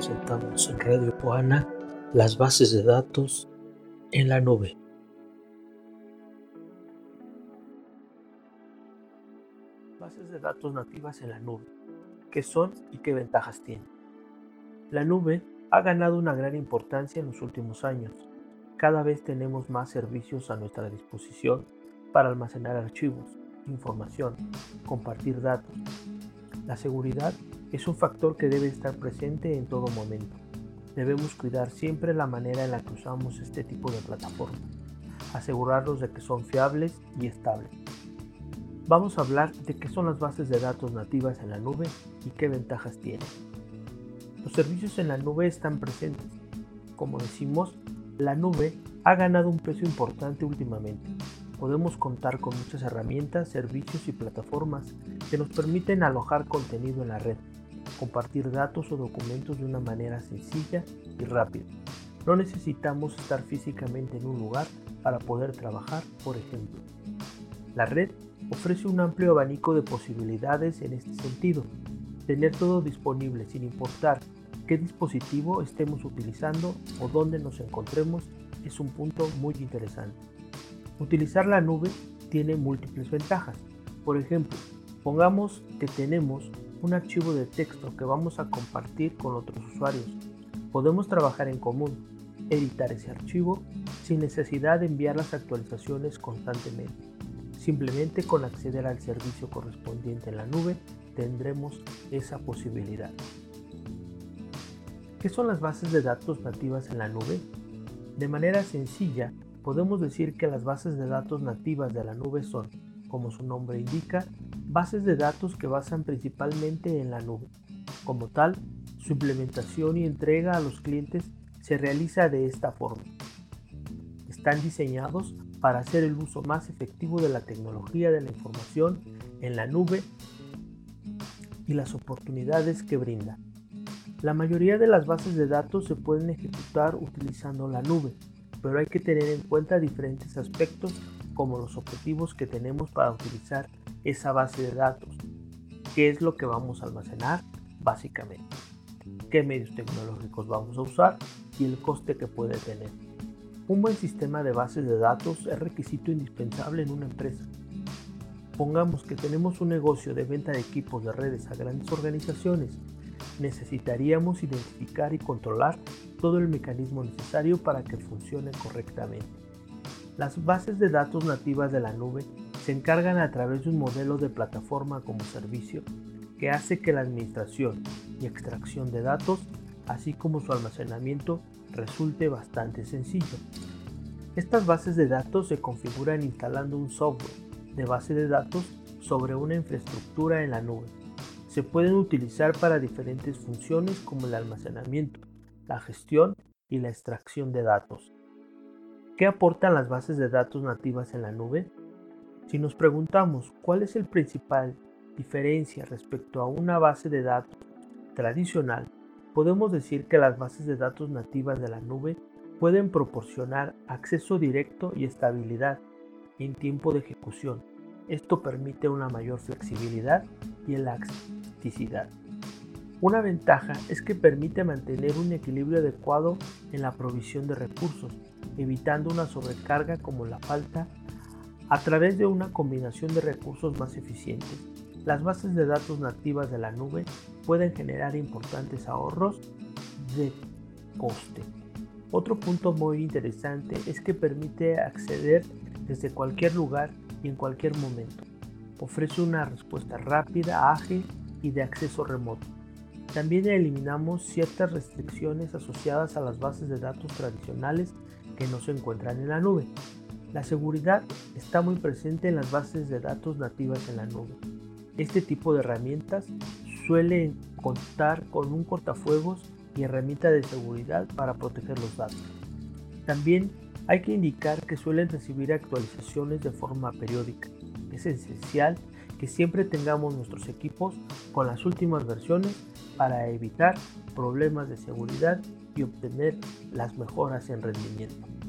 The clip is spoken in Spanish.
presentamos en Radio Poana las bases de datos en la nube. Bases de datos nativas en la nube. ¿Qué son y qué ventajas tienen? La nube ha ganado una gran importancia en los últimos años. Cada vez tenemos más servicios a nuestra disposición para almacenar archivos, información, compartir datos. La seguridad es un factor que debe estar presente en todo momento. Debemos cuidar siempre la manera en la que usamos este tipo de plataformas, asegurarnos de que son fiables y estables. Vamos a hablar de qué son las bases de datos nativas en la nube y qué ventajas tienen. Los servicios en la nube están presentes. Como decimos, la nube ha ganado un peso importante últimamente. Podemos contar con muchas herramientas, servicios y plataformas que nos permiten alojar contenido en la red compartir datos o documentos de una manera sencilla y rápida. No necesitamos estar físicamente en un lugar para poder trabajar, por ejemplo. La red ofrece un amplio abanico de posibilidades en este sentido. Tener todo disponible sin importar qué dispositivo estemos utilizando o dónde nos encontremos es un punto muy interesante. Utilizar la nube tiene múltiples ventajas. Por ejemplo, pongamos que tenemos un archivo de texto que vamos a compartir con otros usuarios. Podemos trabajar en común, editar ese archivo sin necesidad de enviar las actualizaciones constantemente. Simplemente con acceder al servicio correspondiente en la nube tendremos esa posibilidad. ¿Qué son las bases de datos nativas en la nube? De manera sencilla, podemos decir que las bases de datos nativas de la nube son, como su nombre indica, bases de datos que basan principalmente en la nube. Como tal, su implementación y entrega a los clientes se realiza de esta forma. Están diseñados para hacer el uso más efectivo de la tecnología de la información en la nube y las oportunidades que brinda. La mayoría de las bases de datos se pueden ejecutar utilizando la nube, pero hay que tener en cuenta diferentes aspectos como los objetivos que tenemos para utilizar esa base de datos. ¿Qué es lo que vamos a almacenar? Básicamente. ¿Qué medios tecnológicos vamos a usar? Y el coste que puede tener. Un buen sistema de bases de datos es requisito indispensable en una empresa. Pongamos que tenemos un negocio de venta de equipos de redes a grandes organizaciones. Necesitaríamos identificar y controlar todo el mecanismo necesario para que funcione correctamente. Las bases de datos nativas de la nube se encargan a través de un modelo de plataforma como servicio que hace que la administración y extracción de datos, así como su almacenamiento, resulte bastante sencillo. Estas bases de datos se configuran instalando un software de base de datos sobre una infraestructura en la nube. Se pueden utilizar para diferentes funciones como el almacenamiento, la gestión y la extracción de datos. ¿Qué aportan las bases de datos nativas en la nube? Si nos preguntamos cuál es el principal diferencia respecto a una base de datos tradicional, podemos decir que las bases de datos nativas de la nube pueden proporcionar acceso directo y estabilidad en tiempo de ejecución. Esto permite una mayor flexibilidad y Una ventaja es que permite mantener un equilibrio adecuado en la provisión de recursos, evitando una sobrecarga como la falta a través de una combinación de recursos más eficientes, las bases de datos nativas de la nube pueden generar importantes ahorros de coste. Otro punto muy interesante es que permite acceder desde cualquier lugar y en cualquier momento. Ofrece una respuesta rápida, ágil y de acceso remoto. También eliminamos ciertas restricciones asociadas a las bases de datos tradicionales que no se encuentran en la nube. La seguridad está muy presente en las bases de datos nativas en la nube. Este tipo de herramientas suele contar con un cortafuegos y herramienta de seguridad para proteger los datos. También hay que indicar que suelen recibir actualizaciones de forma periódica. Es esencial que siempre tengamos nuestros equipos con las últimas versiones para evitar problemas de seguridad y obtener las mejoras en rendimiento.